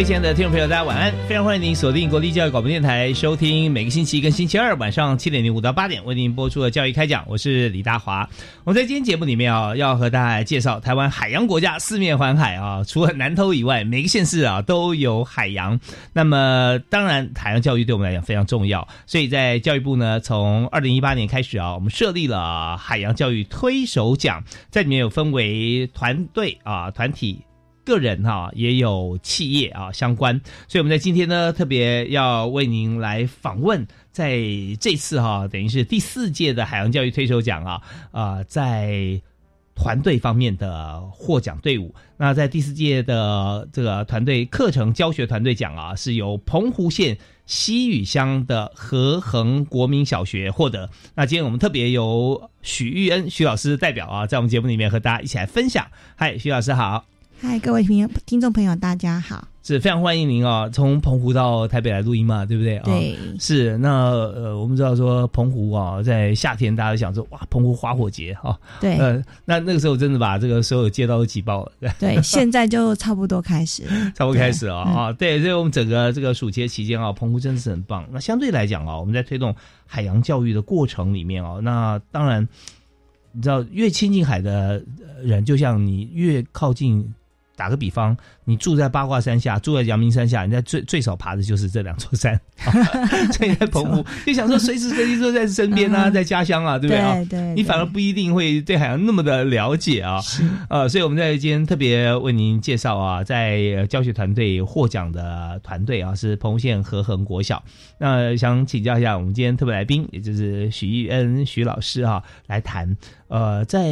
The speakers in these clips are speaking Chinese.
位亲爱的听众朋友，大家晚安！非常欢迎您锁定国立教育广播电台，收听每个星期一跟星期二晚上七点零五到八点为您播出的教育开讲。我是李大华。我们在今天节目里面啊，要和大家介绍台湾海洋国家，四面环海啊，除了南投以外，每个县市啊都有海洋。那么，当然海洋教育对我们来讲非常重要，所以在教育部呢，从二零一八年开始啊，我们设立了海洋教育推手奖，在里面有分为团队啊、团体。个人哈也有企业啊相关，所以我们在今天呢特别要为您来访问，在这次哈等于是第四届的海洋教育推手奖啊啊在团队方面的获奖队伍。那在第四届的这个团队课程教学团队奖啊，是由澎湖县西屿乡的和恒国民小学获得。那今天我们特别由许玉恩许老师代表啊，在我们节目里面和大家一起来分享。嗨，许老师好。嗨，各位听听众朋友，大家好！是非常欢迎您啊，从澎湖到台北来录音嘛，对不对？对，是那呃，我们知道说澎湖啊，在夏天大家想说哇，澎湖花火节哈，对，呃，那那个时候真的把这个所有街道都挤爆了，对，现在就差不多开始，差不多开始了啊，对，所以我们整个这个暑节期间啊，澎湖真的是很棒。那相对来讲啊，我们在推动海洋教育的过程里面啊，那当然你知道，越亲近海的人，就像你越靠近。打个比方，你住在八卦山下，住在阳明山下，你在最最少爬的就是这两座山。所以在澎湖，就想说随时随地都在身边啊，在家乡啊，对不对啊？对，你反而不一定会对海洋那么的了解啊。呃，所以我们在今天特别为您介绍啊，在教学团队获奖的团队啊，是澎湖县和恒国小。那想请教一下我们今天特别来宾，也就是许玉恩许老师啊，来谈呃，在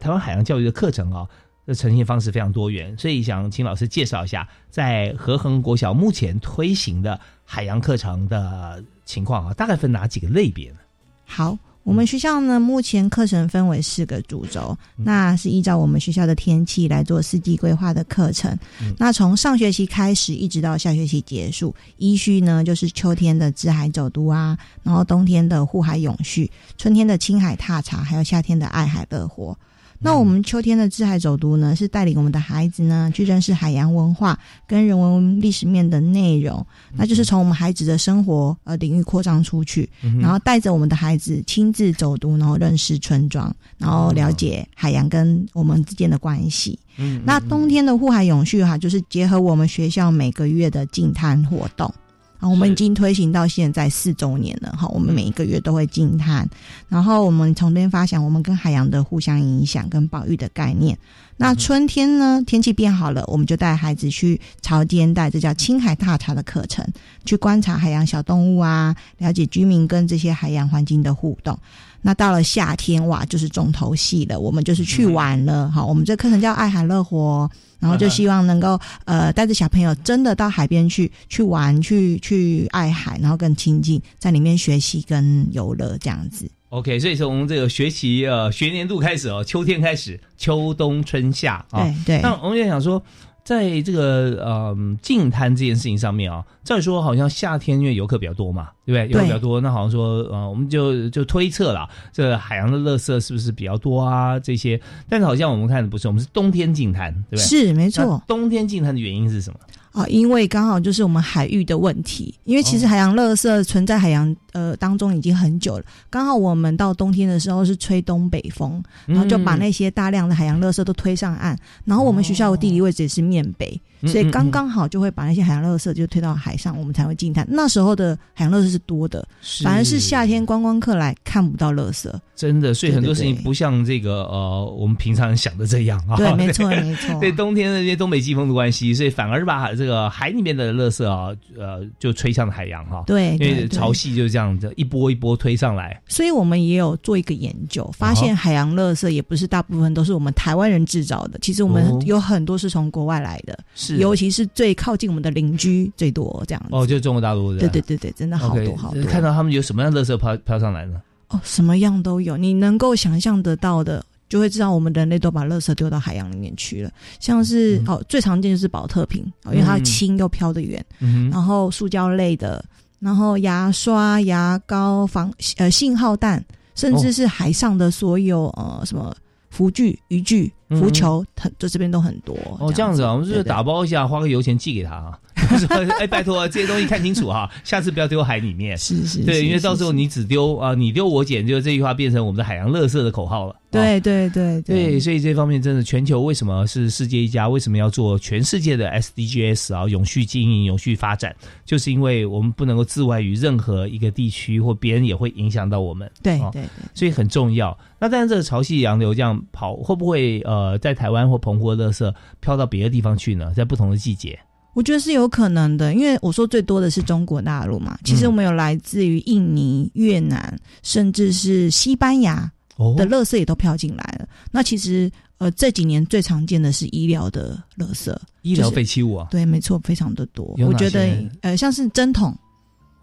台湾海洋教育的课程啊。的呈现方式非常多元，所以想请老师介绍一下，在和恒国小目前推行的海洋课程的情况啊，大概分哪几个类别呢？好，我们学校呢目前课程分为四个主轴，那是依照我们学校的天气来做四季规划的课程。那从上学期开始一直到下学期结束，依序呢就是秋天的知海走读啊，然后冬天的护海永续，春天的青海踏查，还有夏天的爱海乐活。那我们秋天的自海走读呢，是带领我们的孩子呢去认识海洋文化跟人文历史面的内容，那就是从我们孩子的生活呃领域扩张出去，然后带着我们的孩子亲自走读，然后认识村庄，然后了解海洋跟我们之间的关系。嗯，那冬天的护海永续哈，就是结合我们学校每个月的净滩活动。啊，我们已经推行到现在四周年了哈。我们每一个月都会惊叹，然后我们从边发想我们跟海洋的互相影响跟保育的概念。那春天呢，天气变好了，我们就带孩子去潮间带，这叫青海踏查的课程，去观察海洋小动物啊，了解居民跟这些海洋环境的互动。那到了夏天哇，就是重头戏了，我们就是去玩了哈。我们这课程叫爱海乐活。然后就希望能够呃带着小朋友真的到海边去去玩去去爱海，然后更亲近，在里面学习跟游乐这样子。OK，所以从这个学习呃学年度开始哦，秋天开始，秋冬春夏啊。对对。那我们也想说。在这个呃净滩这件事情上面啊，再说好像夏天因为游客比较多嘛，对不对？游客比较多，那好像说呃，我们就就推测了，这海洋的垃圾是不是比较多啊？这些，但是好像我们看的不是，我们是冬天净滩，对不对？是没错。冬天净滩的原因是什么？啊，因为刚好就是我们海域的问题，因为其实海洋垃圾存在海洋呃当中已经很久了，刚好我们到冬天的时候是吹东北风，然后就把那些大量的海洋垃圾都推上岸，然后我们学校的地理位置也是面北。所以刚刚好就会把那些海洋垃圾就推到海上，我们才会进滩。那时候的海洋垃圾是多的，反而是夏天观光客来看不到垃圾。真的，所以很多事情不像这个呃，我们平常想的这样啊。对，没错，没错。对，冬天的这些东北季风的关系，所以反而把这个海里面的垃圾啊，呃，就吹向了海洋哈。对，因为潮汐就是这样子，一波一波推上来。所以我们也有做一个研究，发现海洋垃圾也不是大部分都是我们台湾人制造的，其实我们有很多是从国外来的，是，尤其是最靠近我们的邻居最多这样子。哦，就是中国大陆的。对对对对，真的好多好多。看到他们有什么样的垃圾飘飘上来呢？哦，什么样都有，你能够想象得到的，就会知道我们人类都把垃圾丢到海洋里面去了。像是哦，最常见就是保特瓶，因为它轻又飘得远。然后塑胶类的，然后牙刷、牙膏、防呃信号弹，甚至是海上的所有呃什么浮具、渔具、浮球，很就这边都很多。哦，这样子啊，我们就是打包一下，花个油钱寄给他啊。哎，拜托，这些东西看清楚哈，下次不要丢海里面。是是，对，因为到时候你只丢啊，你丢我捡，就这句话变成我们的海洋垃圾的口号了。对对对对，所以这方面真的，全球为什么是世界一家？为什么要做全世界的 SDGs 啊？永续经营、永续发展，就是因为我们不能够自外于任何一个地区，或别人也会影响到我们。对对对，所以很重要。那但是这个潮汐洋流这样跑，会不会呃，在台湾或澎湖的垃圾飘到别的地方去呢？在不同的季节？我觉得是有可能的，因为我说最多的是中国大陆嘛。其实我们有来自于印尼、越南，甚至是西班牙的垃圾也都飘进来了。那其实呃这几年最常见的是医疗的垃圾，医疗废弃物啊。对，没错，非常的多。我觉得呃像是针筒，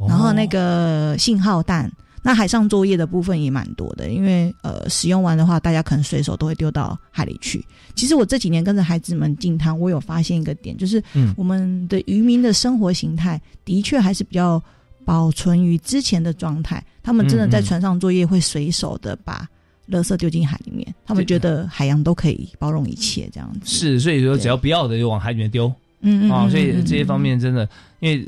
然后那个信号弹。那海上作业的部分也蛮多的，因为呃，使用完的话，大家可能随手都会丢到海里去。其实我这几年跟着孩子们进滩，我有发现一个点，就是我们的渔民的生活形态的确还是比较保存于之前的状态。他们真的在船上作业会随手的把垃圾丢进海里面，他们觉得海洋都可以包容一切这样子。是，所以说只要不要的就往海里面丢。嗯嗯啊，所以这些方面真的，因为。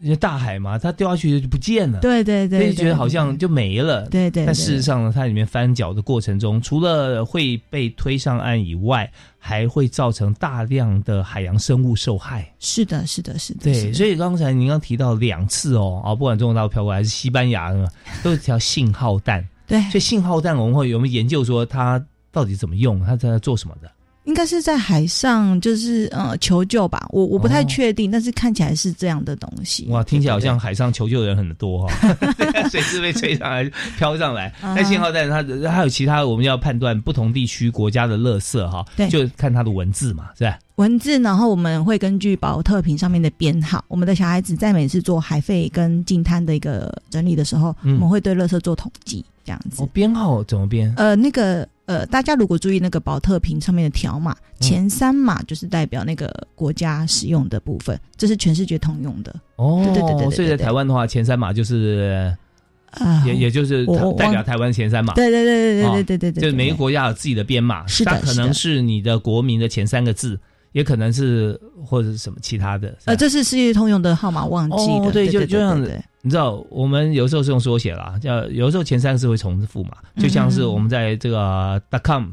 因为大海嘛，它掉下去就不见了。对对对，所以觉得好像就没了。对对。但事实上呢，它里面翻搅的过程中，除了会被推上岸以外，还会造成大量的海洋生物受害。是的，是的，是的。对，所以刚才您刚提到两次哦，啊，不管中国大陆飘过来还是西班牙呢，都是条信号弹。对。所以信号弹我们会有没有研究说它到底怎么用？它在做什么的？应该是在海上，就是呃求救吧，我我不太确定，但是看起来是这样的东西。哇，听起来好像海上求救的人很多哈，水是被吹上来、飘上来。那信号弹它还有其他，我们要判断不同地区国家的垃圾哈，就看它的文字嘛，是吧？文字，然后我们会根据保特瓶上面的编号，我们的小孩子在每次做海费跟进滩的一个整理的时候，我们会对垃圾做统计，这样子。哦，编号怎么编？呃，那个。呃，大家如果注意那个保特瓶上面的条码，前三码就是代表那个国家使用的部分，这是全世界通用的。哦，对对对对。所以在台湾的话，前三码就是，啊也也就是代表台湾前三码。对对对对对对对对对。就是每个国家有自己的编码，是的，可能是你的国民的前三个字，也可能是或者是什么其他的。呃，这是世界通用的号码，忘记了。对，就就这样子。你知道，我们有时候是用缩写啦，叫有时候前三个字会重复嘛，就像是我们在这个 .com。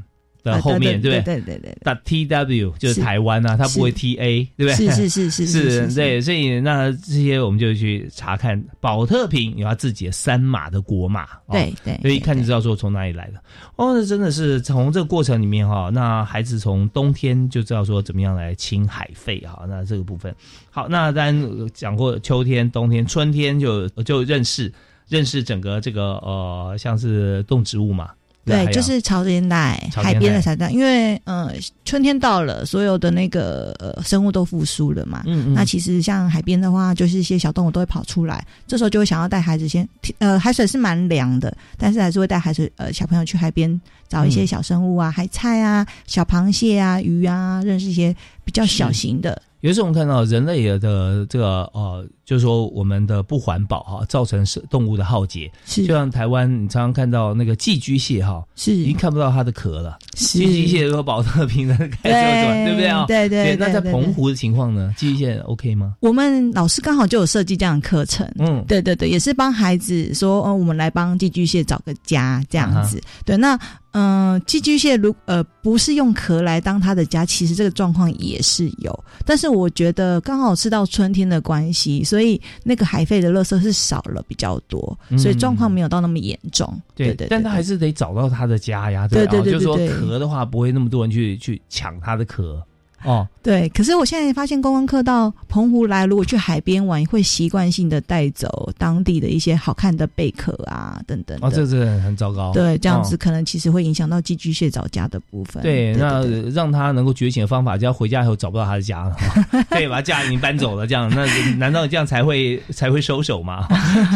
的后面对不对？对对对。打 T W 就是台湾啊，它不会 T A，对不对？是是是是是，对。所以那这些我们就去查看，保特瓶有他自己的三码的国码，对对。所以一看就知道说从哪里来的。哦，那真的是从这个过程里面哈，那孩子从冬天就知道说怎么样来清海费哈。那这个部分好，那当然讲过秋天、冬天、春天就就认识认识整个这个呃，像是动植物嘛。对，就是潮间带、海边的彩蛋，因为呃，春天到了，所有的那个呃生物都复苏了嘛。嗯嗯。那其实像海边的话，就是一些小动物都会跑出来，这时候就会想要带孩子先，呃，海水是蛮凉的，但是还是会带孩子呃小朋友去海边找一些小生物啊，海菜啊、小螃蟹啊、鱼啊，认识一些比较小型的。有时候我们看到人类的这个呃就是说我们的不环保哈，造成是动物的浩劫。是就像台湾，你常常看到那个寄居蟹哈，是已经看不到它的壳了。是寄居蟹如果保特瓶的开始转，对不对啊？对对那在澎湖的情况呢？寄居蟹 OK 吗？我们老师刚好就有设计这样的课程，嗯，对对对，也是帮孩子说，哦，我们来帮寄居蟹找个家这样子。啊对，那嗯、呃寄居蟹如呃不是用壳来当它的家，其实这个状况也是有。但是我觉得刚好是到春天的关系，所以那个海废的垃圾是少了比较多，嗯。所以状况没有到那么严重。对对，但他还是是得找到他的家呀，对对对就是说壳的话，不会那么多人去去抢他的壳哦。对。可是我现在发现观光客到澎湖来，如果去海边玩，会习惯性的带走当地的一些好看的贝壳啊等等。哦，这是很糟糕。对，这样子哦可能其实会影响到寄居蟹找家的部分。对，那让他能够觉醒的方法，就要回家以后找不到他的家了，对，把家已经搬走了，这样，那难道这样才会才会收手吗？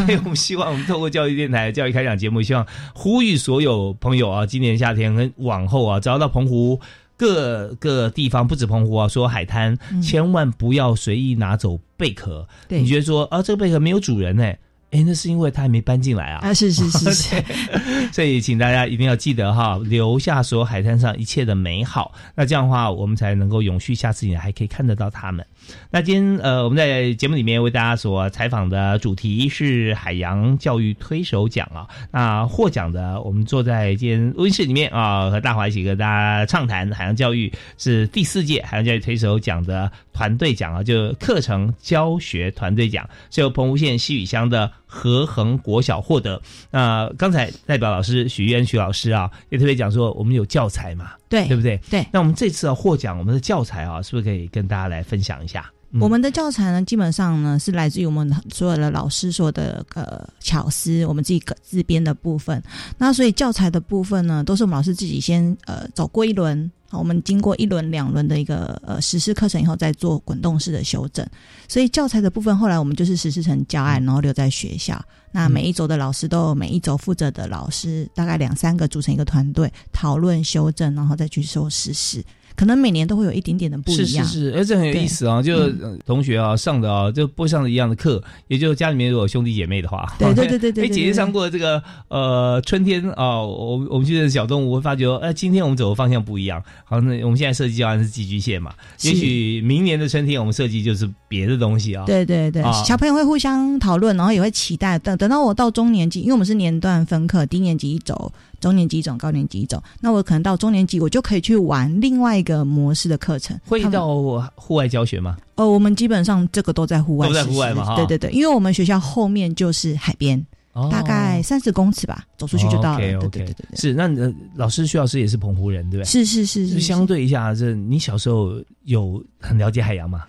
所以我们希望我们透过教育电台教育开讲节目，希望呼吁所有朋友啊，今年夏天跟往后啊，只要到澎湖。各个地方不止澎湖啊，所有海滩，嗯千万不要随意拿走贝壳。对你觉得说啊，这个贝壳没有主人呢、哎，那是因为它还没搬进来啊。啊，是是是是，所以，请大家一定要记得哈，留下所有海滩上一切的美好。那这样的话，我们才能够永续，下次你还可以看得到他们。那今天呃，我们在节目里面为大家所采访的主题是海洋教育推手奖啊。那获奖的，我们坐在今天温室里面啊，和大华一起跟大家畅谈海洋教育是第四届海洋教育推手奖的团队奖啊，就课程教学团队奖，是由澎湖县西屿乡的和恒国小获得。那刚才代表老师许渊许老师啊，也特别讲说，我们有教材嘛，对对不对？对。那我们这次啊获奖，我们的教材啊，是不是可以跟大家来分享一下？嗯我们的教材呢，基本上呢是来自于我们所有的老师说的呃巧思，我们自己个自编的部分。那所以教材的部分呢，都是我们老师自己先呃走过一轮，好我们经过一轮两轮的一个呃实施课程以后，再做滚动式的修正。所以教材的部分，后来我们就是实施成教案，然后留在学校。那每一周的老师都有每一周负责的老师，大概两三个组成一个团队，讨论修正，然后再去做实施。可能每年都会有一点点的不一样。是是是，而且很有意思啊！就、呃同学啊上的啊，就不会上的一样的课，也就家里面如果有兄弟姐妹的话，对对对对对姐姐上过这个呃春天啊，我我们去认识小动物，会发觉哎，今天我们走的方向不一样。好，那我们现在设计教案是寄居蟹嘛，也许明年的春天我们设计就是别的东西啊。对对对，啊小朋友会互相讨论，然后也会期待。等等到我到中年级，因为我们是年段分课，低年级一种，中年级一种，高年级一种。那我可能到中年级，我就可以去玩另外一个模式的课程。会到户外教学吗？哦，我们基本上这个都在户外都在，户外嘛对对对，因为我们学校后面就是海边，哦大概三十公尺吧，走出去就到了。对对对对对，是那呃老师徐老师也是澎湖人，对不对？是是是是是相对一下，这你小时候有很了解海洋吗？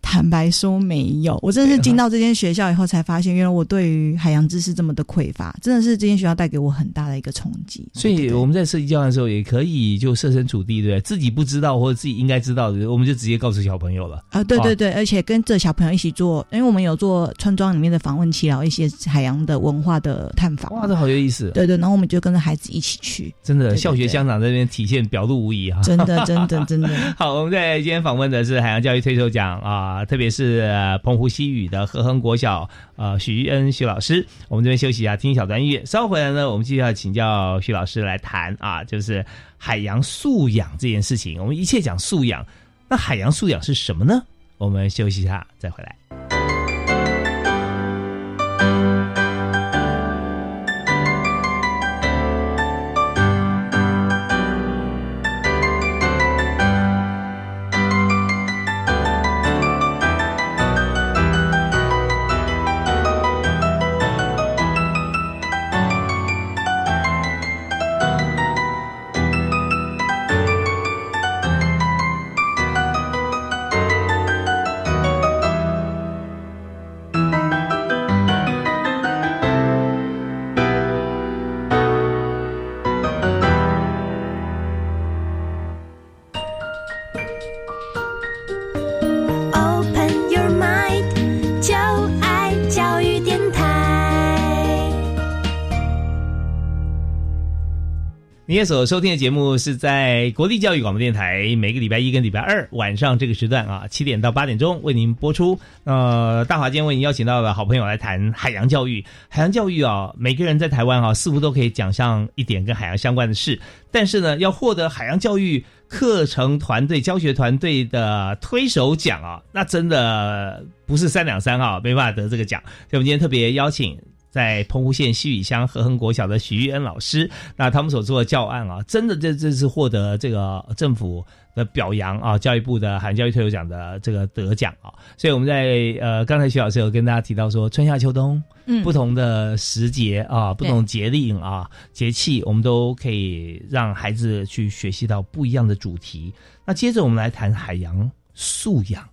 坦白说没有，我真的是进到这间学校以后才发现，原来我对于海洋知识这么的匮乏，真的是这间学校带给我很大的一个冲击。所以我们在设计教案的时候，也可以就设身处地，对不对？自己不知道或者自己应该知道的，我们就直接告诉小朋友了。啊、对对对，而且跟着小朋友一起做，因为我们有做村庄里面的访问期，然后一些海洋的文化的探访。哇，这好有意思！对对，然后我们就跟着孩子一起去，真的，对对校学对乡长在那边体现表露无遗啊！真的真的真的。好，我们在今天访问的是海洋教育推手奖啊，特别是、澎湖西语的和恒国小呃许玉恩许老师。我们这边休息一下，听一小段音乐。稍后回来呢，我们继续要请教徐老师来谈啊，就是海洋素养这件事情。我们一切讲素养，那海洋素养是什么呢？我们休息一下再回来。你也所收听的节目是在国立教育广播电台，每个礼拜一跟礼拜二晚上这个时段啊，七点到八点钟为您播出。呃，大华今天为您邀请到的好朋友来谈海洋教育。海洋教育啊，每个人在台湾啊，似乎都可以讲上一点跟海洋相关的事，但是呢，要获得海洋教育课程团队、教学团队的推手奖啊，那真的不是三两三啊，没办法得这个奖。所以我们今天特别邀请。在澎湖县西屿乡和恒国小的许玉恩老师，那他们所做的教案啊，真的这这次获得这个政府的表扬啊，教育部的海洋教育推手奖的这个得奖啊，所以我们在呃刚才徐老师有跟大家提到说，春夏秋冬，嗯，不同的时节啊，不同节令啊，节气，我们都可以让孩子去学习到不一样的主题。那接着我们来谈海洋素养。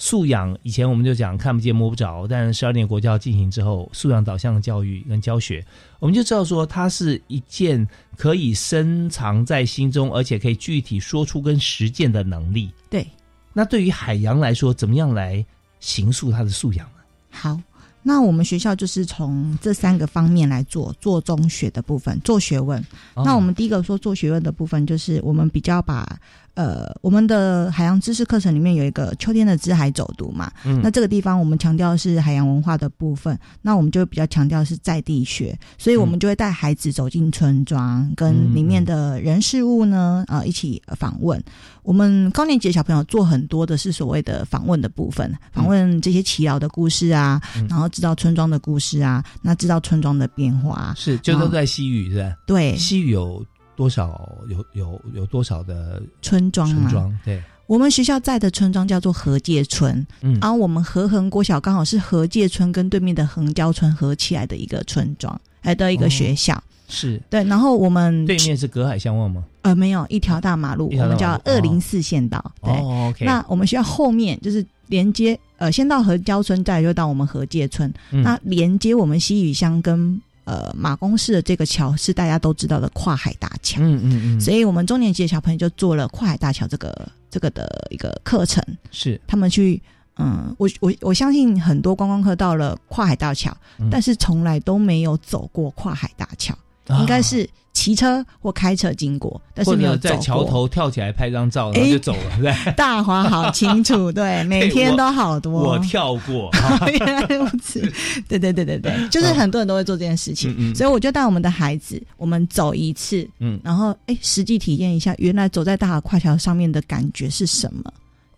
素养以前我们就讲看不见摸不着，但十二年国教进行之后，素养导向的教育跟教学，我们就知道说它是一件可以深藏在心中，而且可以具体说出跟实践的能力。对，那对于海洋来说，怎么样来形塑它的素养呢？好，那我们学校就是从这三个方面来做做中学的部分，做学问。那我们第一个说做学问的部分，就是我们比较把。呃，我们的海洋知识课程里面有一个秋天的知海走读嘛，嗯，那这个地方我们强调是海洋文化的部分，那我们就比较强调是在地学，所以我们就会带孩子走进村庄，跟里面的人事物呢，呃，一起访问。我们高年级的小朋友做很多的是所谓的访问的部分，访问这些耆老的故事啊，然后知道村庄的故事啊，那知道村庄的变化，是就都在西域是吧？对，西域有。多少有有有多少的村庄？村庄对，我们学校在的村庄叫做河界村，嗯，然后我们和恒国小刚好是河界村跟对面的横交村合起来的一个村庄，哎的一个学校，是对。然后我们对面是隔海相望吗？呃，没有，一条大马路，我们叫二零四县道。对，OK。那我们学校后面就是连接，呃，先到河郊村，再就到我们河界村。那连接我们西屿乡跟。呃，马公市的这个桥是大家都知道的跨海大桥，嗯嗯嗯，所以我们中年级的小朋友就做了跨海大桥这个这个的一个课程，是。他们去，嗯，我我我相信很多观光客到了跨海大桥，但是从来都没有走过跨海大桥，应该是。骑车或开车经过，但是没有在桥头跳起来拍张照，然后就走了，对大华好清楚，对，每天 都好多。我跳过，原来如此。对对对对对，就是很多人都会做这件事情，所以我就带我们的孩子，我们走一次，嗯，然后哎，实际体验一下，原来走在大华跨桥上面的感觉是什么？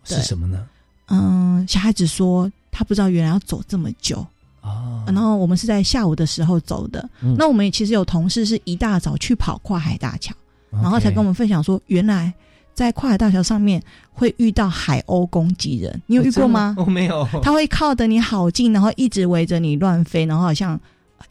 是什么呢？嗯，小孩子说他不知道原来要走这么久。哦，然后我们是在下午的时候走的。那我们其实有同事是一大早去跑跨海大桥，然后才跟我们分享说，原来在跨海大桥上面会遇到海鸥攻击人。你有遇过吗？我没有。他会靠得你好近，然后一直围着你乱飞，然后好像。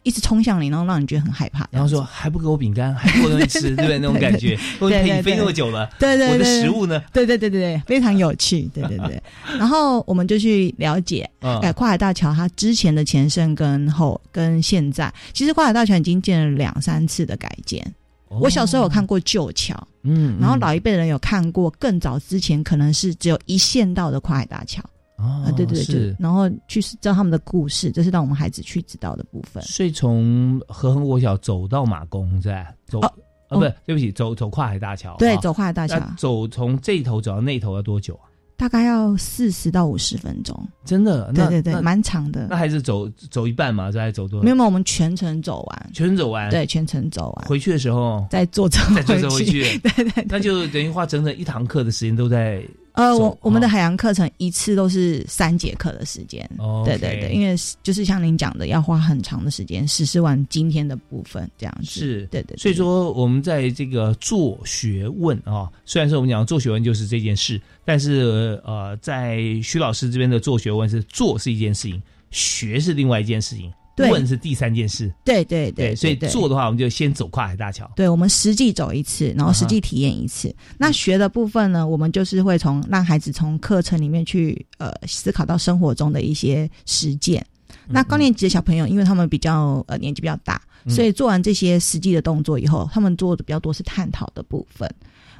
一直冲向你，然后让你觉得很害怕。然后说还不给我饼干，还不给我东西吃，对不对？那种感觉，我陪你飞那么久了，对对对，我的食物呢？对对对对对，非常有趣，对对对。然后我们就去了解，哎，跨海大桥它之前的前身跟后跟现在，其实跨海大桥已经建了两三次的改建。我小时候有看过旧桥，嗯，然后老一辈人有看过更早之前可能是只有一线道的跨海大桥。啊，对对对，然后去知道他们的故事，这是让我们孩子去知道的部分。所以从和恒国小走到马公，在走啊，不是，对不起，走走跨海大桥，对，走跨海大桥，走从这一头走到那头要多久啊？大概要四十到五十分钟，真的？对对对，蛮长的。那还是走走一半嘛？再走多？没有，我们全程走完，全程走完，对，全程走完。回去的时候再坐车，再坐车回去，对对，那就等于花整整一堂课的时间都在。呃，我我们的海洋课程一次都是三节课的时间，哦对对对，因为就是像您讲的，要花很长的时间实施完今天的部分，这样子。是，对对。所以说，我们在这个做学问啊，虽然说我们讲做学问就是这件事，但是呃，在徐老师这边的做学问是做是一件事情，学是另外一件事情。问是第三件事，对对对，所以做的话，我们就先走跨海大桥。对，我们实际走一次，然后实际体验一次。那学的部分呢，我们就是会从让孩子从课程里面去呃思考到生活中的一些实践。那高年级的小朋友，因为他们比较呃年纪比较大，所以做完这些实际的动作以后，他们做的比较多是探讨的部分。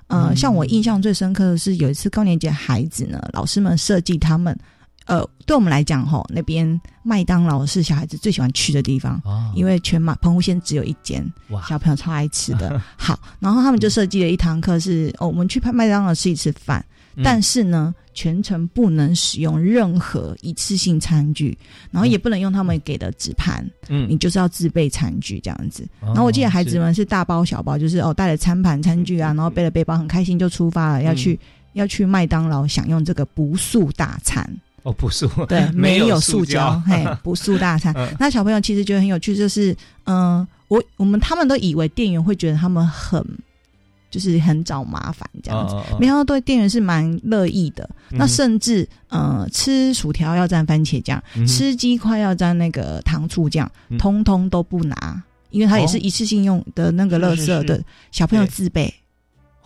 呃，像我印象最深刻的是有一次高年级的孩子呢，老师们设计他们。呃，对我们来讲，吼那边麦当劳是小孩子最喜欢去的地方，哦，因为全马澎湖县只有一间，小朋友超爱吃的。好，然后他们就设计了一堂课是，哦，我们去麦当劳吃一次饭，嗯。但是呢，全程不能使用任何一次性餐具，然后也不能用他们给的纸盘，嗯。你就是要自备餐具这样子。然然后我记得孩子们是大包小包，就是哦带了餐盘、餐具啊，然后背了背包，很开心就出发了，要去、要去麦当劳享用这个不速大餐。哦不是，对，没有有塑塑胶嘿，不塑大餐。嗯。那小朋友其实觉得很有趣，就是嗯、我我们他们都以为店员会觉得他们很就是很找麻烦这样子。哦哦哦没想到对店员是蛮乐意的，那嗯甚至呃吃薯条要蘸番茄酱，嗯吃鸡块要蘸那个糖醋酱，嗯。通通都不拿，因为它也是哦。一次性用的那个垃圾是。是是的，小朋友自备，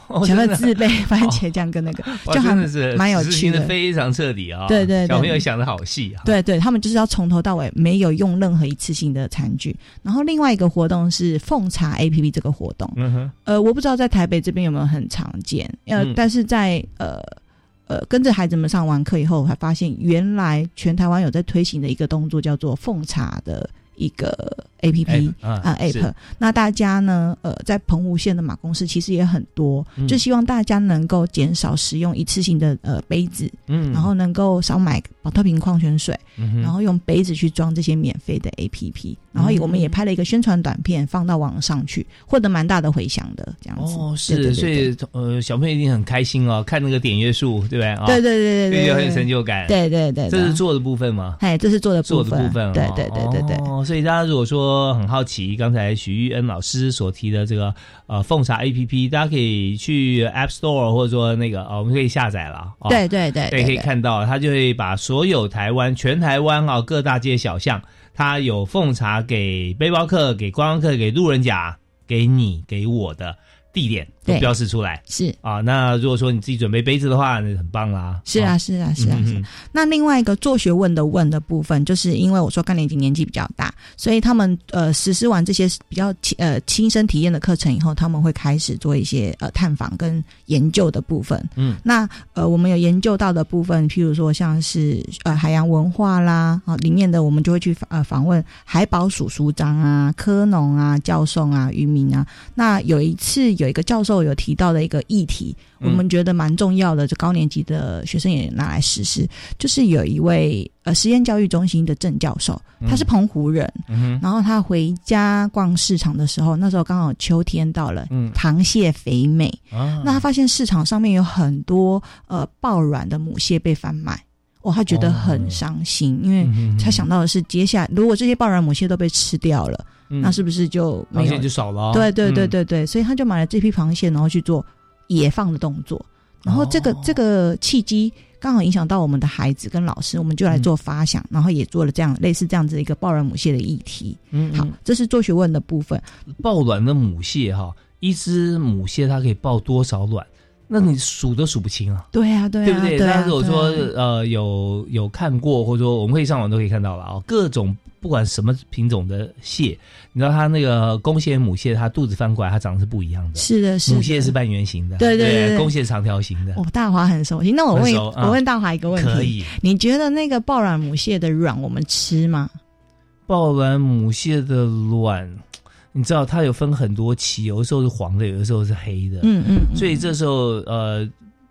哦小朋友自备 番茄酱跟那个，就还是蛮有趣的的非常彻底啊！对对对小朋友想的好细啊！对对，他们就是要从头到尾没有用任何一次性的餐具。然后另外一个活动是奉茶 A P P 这个活动，嗯哼，呃，我不知道在台北这边有没有很常见，呃，嗯但是在呃呃跟着孩子们上完课以后，我还发现原来全台湾有在推行的一个动作叫做奉茶的一个 A P P。啊啊，app，那大家呢，呃，在澎湖县的马公市其实也很多，嗯。就希望大家能够减少使用一次性的呃杯子，嗯。然后能够少买保特瓶矿泉水，嗯然后用杯子去装这些免费的 APP，然后我们也拍了一个宣传短片放到网上去，获得蛮大的回响的，这样子。哦，对对是，所以呃，小朋友一定很开心哦，看那个点阅数，对不对啊？对对对对对对，就觉得很有成就感。，对对对，对这是做的部分吗？哎，这是做的做部分，的部分哦，对对对对对。哦，所以大家如果说很好奇，刚才许玉恩老师所提的这个呃奉茶 A P P，大家可以去 App Store 或者说那个呃，我们可以下载了。哦、对对对对，可以看到，它就会把所有台湾、全台湾啊各大街小巷，它有奉茶给背包客、给观光客、给路人甲、给你、给我的地点都对标示出来是啊。那如果说你自己准备杯子的话，那很棒啦。是啊是啊是啊那另外一个做学问的问的部分，就是因为我说干年级年纪比较大，所以他们呃实施完这些比较呃亲身体验的课程以后，他们会开始做一些呃探访跟研究的部分。嗯那呃我们有研究到的部分，譬如说像是呃海洋文化啦，啊、里面的我们就会去呃访问海保署署长啊、科农啊、教授啊、渔民啊。那有一次有一个教授有提到的一个议题，嗯。我们觉得蛮重要的，就高年级的学生也拿来实施，就是有一位呃实验教育中心的郑教授，他是澎湖人，嗯然后他回家逛市场的时候，那时候刚好秋天到了，嗯。螃蟹肥美，啊。那他发现市场上面有很多呃爆卵的母蟹被贩卖，哦，他觉得很伤心，因为他想到的是，接下来如果这些爆卵母蟹都被吃掉了，嗯那是不是就没有螃蟹就少了哦。对对对嗯，对对，所以他就买了这批螃蟹，然后去做野放的动作。然后这个、哦这个契机刚好影响到我们的孩子跟老师，我们就来做发想，然后也做了这样类似这样子的一个抱卵母蟹的议题。嗯好，这是做学问的部分。抱卵的母蟹哈，一只母蟹它可以抱多少卵？那你数都数不清啊，对啊，对啊，对不对？对啊。那如果说呃有有看过，或者说我们可以上网都可以看到了啊，各种不管什么品种的蟹，你知道它那个公蟹、母蟹，它肚子翻过来，它长得是不一样的。是的，是的母蟹是半圆形的，对对对对公蟹是长条形的。哦，大华很熟悉。那我问我问大华一个问题，可以，你觉得那个爆卵母蟹的卵我们吃吗？抱卵母蟹的卵，你知道它有分很多期，有的时候是黄的，有的时候是黑的。嗯嗯，嗯所以这时候呃，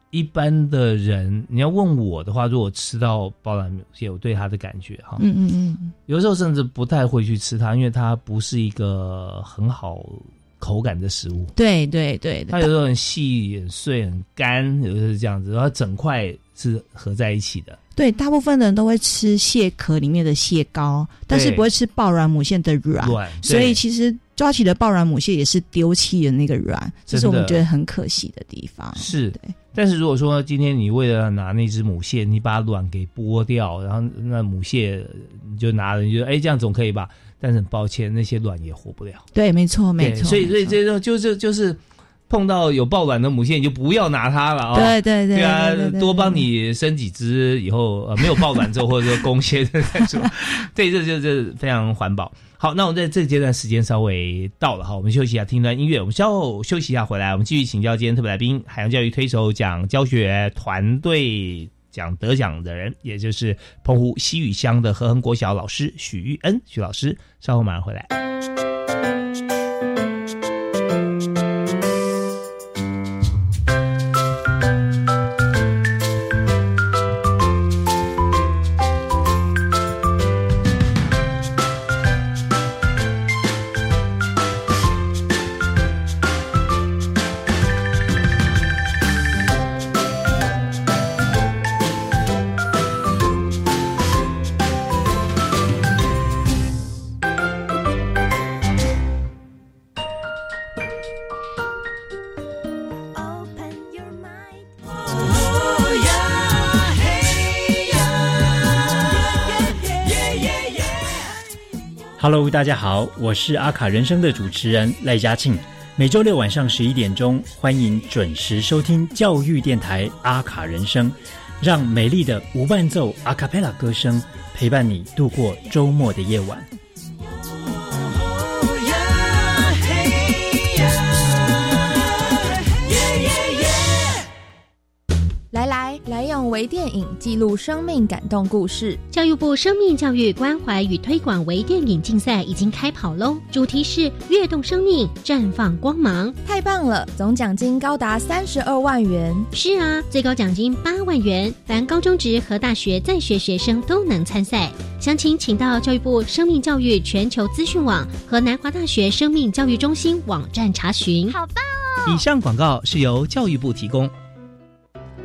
一般的人你要问我的话，如果吃到抱卵母蟹，我对它的感觉哈，嗯嗯嗯有时候甚至不太会去吃它，因为它不是一个很好口感的食物。对对对对，它有时候很细、很碎、很干，有的是这样子，然后整块是合在一起的。对，大部分的人都会吃蟹壳里面的蟹膏，但是不会吃爆卵母蟹的卵。卵，所以其实抓起的爆卵母蟹也是丢弃的那个卵，这是我们觉得很可惜的地方。是对，但是如果说今天你为了拿那只母蟹，你把卵给剥掉，然后那母蟹你就拿了，你觉得哎这样总可以吧？但是很抱歉，那些卵也活不了。对，没错，没错。所以所以这种就是就是碰到有抱卵的母蟹，你就不要拿它了啊、对对对对啊多帮你生几只，以后呃没有抱卵之后，或者说公蟹再说，对，这这这非常环保。好，那我们在这个阶段时间稍微到了哈，我们休息一下，听段音乐。我们稍后休息一下回来，我们继续请教今天特别来宾，海洋教育推手奖教学团队奖得奖的人，也就是澎湖西屿乡的和恒国小老师许玉恩许老师。稍后马上回来。Hello，大家好，我是阿卡人生的主持人赖嘉庆。每周六晚上十一点钟，欢迎准时收听教育电台阿卡人生，让美丽的无伴奏阿卡贝拉歌声陪伴你度过周末的夜晚。来用微电影记录生命感动故事。教育部生命教育关怀与推广微电影竞赛已经开跑喽，主题是跃动生命，绽放光芒。太棒了，总奖金高达三十二万元。是啊，最高奖金八万元，凡高中职和大学在学学生都能参赛。详情请到教育部生命教育全球资讯网和南华大学生命教育中心网站查询。好棒哦！以上广告是由教育部提供。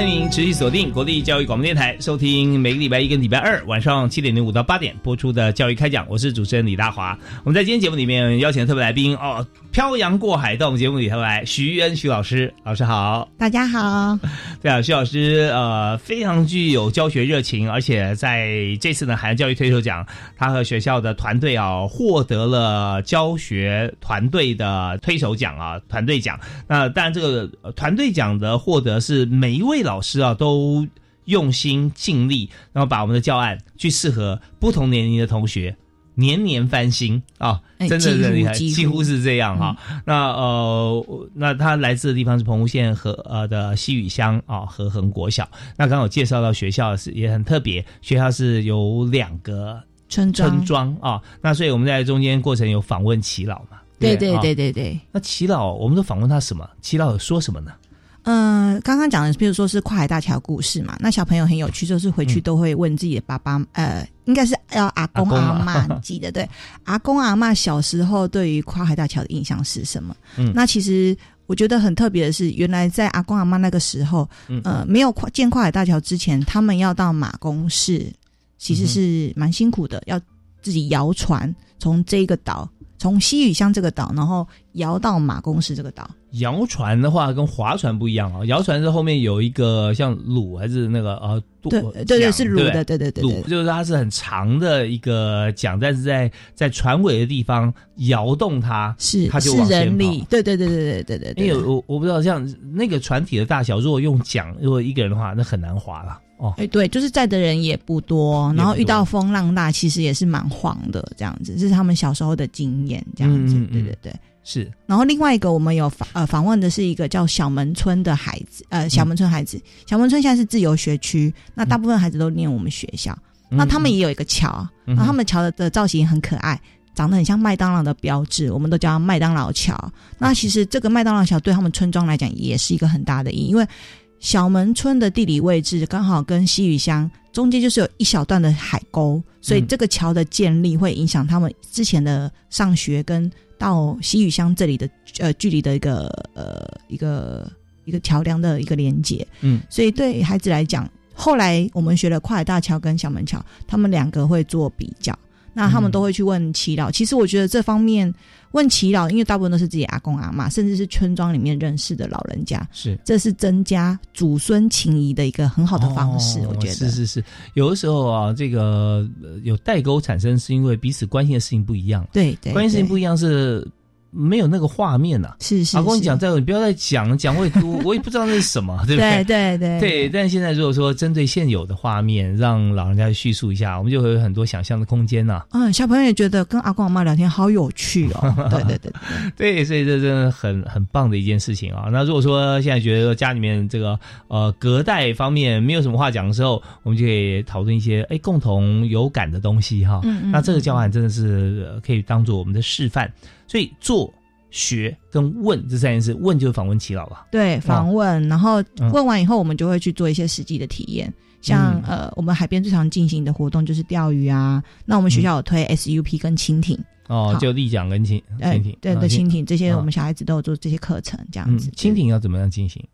欢迎持续锁定国立教育广播电台，收听每个礼拜一跟礼拜二晚上七点零五到八点播出的教育开讲。我是主持人李大华。我们在今天节目里面邀请的特别来宾哦，漂洋过海到我们节目里头来，徐玉恩徐老师，老师好。大家好，对啊，徐老师呃非常具有教学热情，而且在这次呢海洋教育推手奖，他和学校的团队啊获得了教学团队的推手奖啊团队奖。那当然这个团队奖的获得是每一位老师啊都用心尽力，然后把我们的教案去适合不同年龄的同学。年年翻新啊，哎真的几乎很厉害，几乎是这样哈、那呃，那他来自的地方是澎湖县和呃的西屿乡啊，和恒国小。那刚刚有介绍到学校是也很特别，学校是有两个村庄村庄啊。那所以我们在中间过程有访问齐老嘛？对对啊对对对。那齐老，我们都访问他什么？齐老有说什么呢？嗯、刚刚讲的，比如说是跨海大桥故事嘛，那小朋友很有趣，就是回去都会问自己的爸爸，呃，应该是要阿公阿妈记得对，阿公阿妈小时候对于跨海大桥的印象是什么？嗯。那其实我觉得很特别的是，原来在阿公阿妈那个时候，嗯。呃，没有跨建跨海大桥之前，他们要到马公市，其实是蛮辛苦的，要自己摇船从这个岛，从西屿乡这个岛，然后摇到马公市这个岛。摇船的话，跟划船不一样啊。摇船是后面有一个像橹还是那个呃，对对对，是橹的，对对对，橹就是它是很长的一个桨，但是在在船尾的地方摇动它，是它是人力。对对对对对对对。因为我我不知道像那个船体的大小，如果用桨，如果一个人的话，那很难划了。哦。哎，对，就是在的人也不多，然后遇到风浪大，其实也是蛮晃的，这样子，这是他们小时候的经验，这样子，嗯嗯嗯对对对。是。然后另外一个我们有访呃访问的是一个叫小门村的孩子，呃小门村孩子，小门村现在是自由学区，那大部分孩子都念我们学校，那他们也有一个桥，然后他们桥的的造型很可爱。长得很像麦当劳的标志，我们都叫麦当劳桥。那其实这个麦当劳桥对他们村庄来讲也是一个很大的意义，因为小门村的地理位置刚好跟西屿乡中间就是有一小段的海沟，所以这个桥的建立会影响他们之前的上学跟到西屿乡这里的呃距离的一个呃一个一个桥梁的一个连接。嗯，所以对孩子来讲，后来我们学了跨海大桥跟小门桥，他们两个会做比较。那他们都会去问耆老。其实我觉得这方面问耆老，因为大部分都是自己阿公阿妈，甚至是村庄里面认识的老人家，是这是增加祖孙情谊的一个很好的方式。我觉得是是是，有的时候啊，这个有代沟产生，是因为彼此关心的事情不一样。对对，关心事情不一样是。没有那个画面呐，是是。阿公，你讲再，你不要再讲讲，我 也我也不知道那是什么，对不对？对对对对。但现在如果说针对现有的画面，让老人家叙述一下，我们就会有很多想象的空间呐。嗯，小朋友也觉得跟阿公阿妈聊天好有趣哦。对对对对，所以这真的很很棒的一件事情啊。那如果说现在觉得家里面这个呃隔代方面没有什么话讲的时候，我们就可以讨论一些哎共同有感的东西哈。嗯嗯。那这个交换真的是可以当做我们的示范，所以做。学跟问这三件事，问就是访问祈老吧。对，访问，然后问完以后，我们就会去做一些实际的体验。像呃，我们海边最常进行的活动就是钓鱼啊。那我们学校有推 SUP 跟蜻蜓哦，就立桨跟蜻蜻蜓，对对，蜻蜓这些我们小孩子都有做这些课程，这样子。蜻蜓要怎么样进行？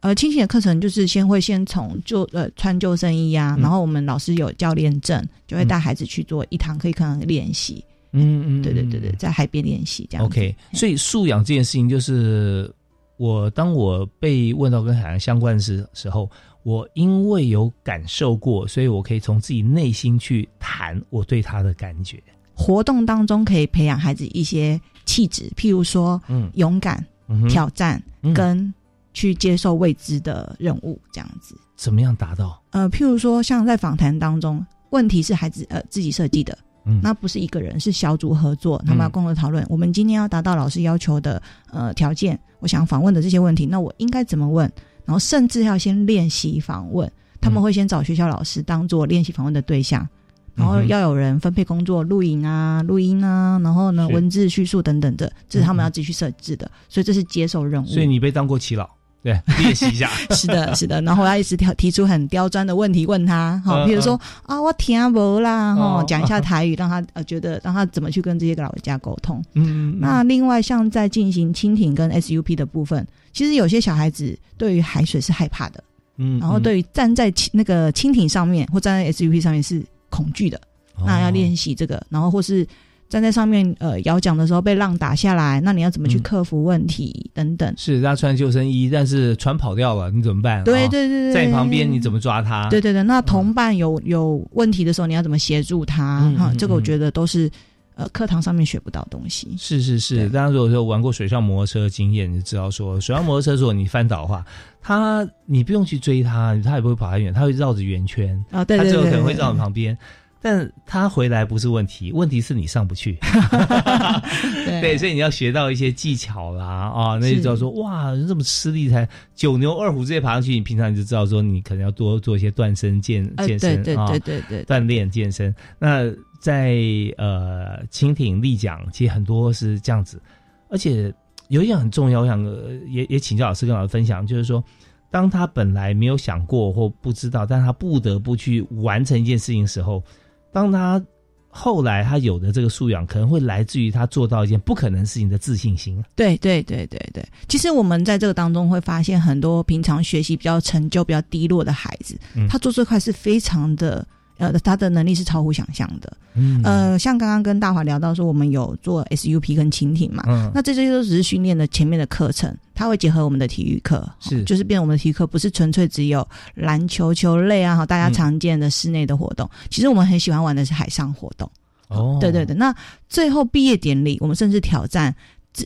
呃，蜻蜓的课程就是先会先从就呃穿救生衣啊，然后我们老师有教练证，就会带孩子去做一堂可以可能练习。嗯嗯，对对对对，在海边练习这样。OK，所以素养这件事情，就是我当我被问到跟海洋相关的时时候，我因为有感受过，所以我可以从自己内心去谈我对他的感觉。活动当中可以培养孩子一些气质，譬如说，嗯，勇敢、挑战跟去接受未知的任务这样子。怎么样达到？呃，譬如说，像在访谈当中，问题是孩子呃自己设计的。嗯，那不是一个人，是小组合作，他们要共同讨论。我们今天要达到老师要求的呃条件，我想访问的这些问题，那我应该怎么问？然后甚至要先练习访问，他们会先找学校老师当做练习访问的对象，然后要有人分配工作，录影啊、录音啊，然后呢文字叙述等等的，这是他们要自己去设置的，所以这是接受任务。所以你被当过祈老。对，练习一下。是的，是的。然后我要一直提提出很刁钻的问题问他，哈，比如说啊，我听不啦，哈，讲一下台语，让他呃觉得让他怎么去跟这些老人家沟通。嗯。那另外像在进行蜻蜓跟 SUP 的部分，其实有些小孩子对于海水是害怕的，嗯，然后对于站在那个蜻蜓上面或站在 SUP 上面是恐惧的，那要练习这个，然后或是。站在上面，呃，摇桨的时候被浪打下来，那你要怎么去克服问题等等？是他穿救生衣，但是船跑掉了，你怎么办？对对对在你旁边你怎么抓他？对对对，那同伴有有问题的时候，你要怎么协助他？哈，这个我觉得都是呃课堂上面学不到东西。是是是，大家如果说玩过水上摩托车经验，你就知道说，水上摩托车如果你翻倒的话，他你不用去追他，他也不会跑太远，他会绕着圆圈啊，对对对，他最后可能会绕你旁边。但他回来不是问题，问题是你上不去。对，所以你要学到一些技巧啦啊，那就知道说哇，这么吃力才九牛二虎直接爬上去，你平常你就知道说你可能要多做一些断身健健身啊，对对对，锻炼健身。那在呃蜻蜓立桨，其实很多是这样子，而且有一点很重要，我想也也请教老师跟老师分享，就是说。当他本来没有想过或不知道，但他不得不去完成一件事情的时候，当他后来他有的这个素养，可能会来自于他做到一件不可能事情的自信心。对对对对对，其实我们在这个当中会发现，很多平常学习比较成就比较低落的孩子，他做这块是非常的。呃，他的能力是超乎想象的。嗯，呃，像刚刚跟大华聊到说，我们有做 SUP 跟蜻蜓嘛，嗯，那这些都只是训练的前面的课程，它会结合我们的体育课，是，就是变我们的体育课不是纯粹只有篮球球类啊，哈，大家常见的室内的活动，其实我们很喜欢玩的是海上活动。哦，对对对，那最后毕业典礼，我们甚至挑战。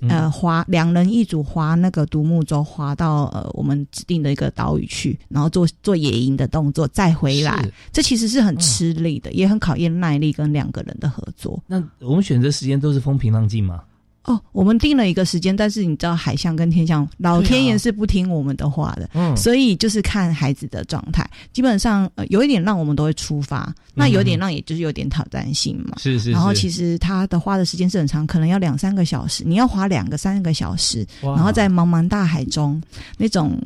呃，划两人一组划那个独木舟，划到呃我们指定的一个岛屿去，然后做做野营的动作，再回来。这其实是很吃力的，也很考验耐力跟两个人的合作。那我们选择时间都是风平浪静吗？哦，我们定了一个时间，但是你知道海象跟天象，老天爷是不听我们的话的，嗯。所以就是看孩子的状态。基本上、呃、有一点让我们都会出发，那有点让也就是有点挑战性嘛。是是，然后其实实他的花的时间是很长，可能要两三个小时，你要花两个三个小时，然后在茫茫大海中那种。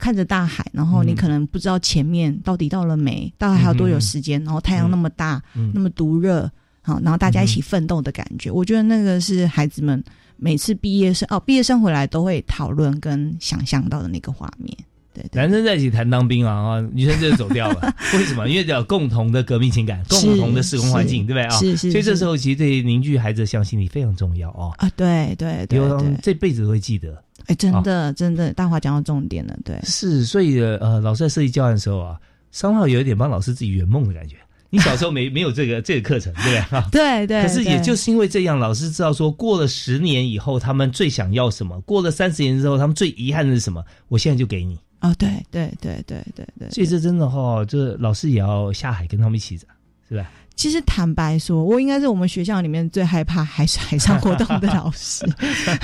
看着大海，然后你嗯。可能不知道前面到底到了没，大概还有多久时间，然后太阳那么大，嗯。那么毒热，好，然后大家一起奋斗的感觉，我觉得那个是孩子们每次毕业生哦，毕业生回来都会讨论跟想象到的那个画面。对对，男生在一起谈当兵啊，啊，女生就走掉了。为什么？因为有共同的革命情感，共同的时空环境，对不对啊？是是，所以这时候候其实对凝聚孩子的向心力非常重要哦。啊，对对对这辈子都会记得。哎，真的真的，大华讲到重点了，对，是，所以呃，老师在设计教案的时候啊，商号有一点帮老师自己圆梦的感觉。你小时候没 没有这个这个课程，对不对？啊对对。可是也就是因为这样，老师知道说，过了十年以后，他们最想要什么；过了三十年之后，他们最遗憾的是什么？我现在就给你。哦，对对对对对对，所以这真的哈、这老师也要下海跟他们一起的，是吧？其实坦白说，我应该是我们学校里面最害怕海海上活动的老师。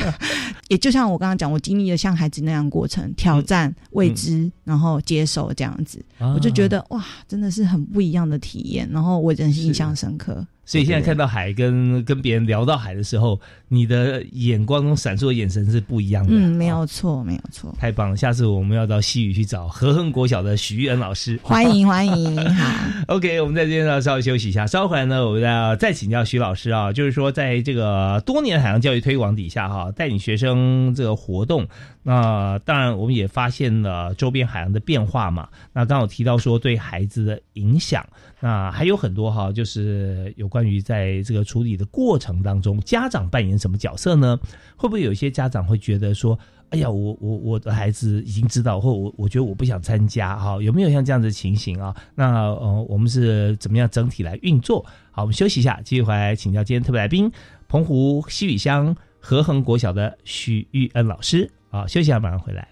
也就像我刚刚讲，我经历了像孩子那样过程，挑战未知，然后接受这样子，我就觉得。得哇，真的是很不一样的体验，然后我真是印象深刻。所以现在看到海跟跟别人聊到海的时候，你的眼光中闪烁的眼神是不一样的。嗯，没哦有错，没有错。太棒了！下次我们要到西屿去找和恒国小的徐玉恩老师。欢迎欢迎，好。OK，我们在这边呢稍微休息一下，稍后回来呢，我们要再请教徐老师啊，就是说在这个多年海洋教育推广底下哈，带领学生这个活动，那当然我们也发现了周边海洋的变化嘛。那刚好提到说对孩子的影响，那还有很多哈，就是有关于在这个处理的过程当中，家长扮演什么角色呢？会不会有一些家长会觉得说？哎呀，我我我的孩子已经知道，或我我觉得我不想参加哈，有没有像这样的情形啊？那呃，我们是怎么样整体来运作？好，我们休息一下，继续回来请教今天特别来宾，澎湖西屿乡和恒国小的许玉恩老师啊，休息一下，马上回来。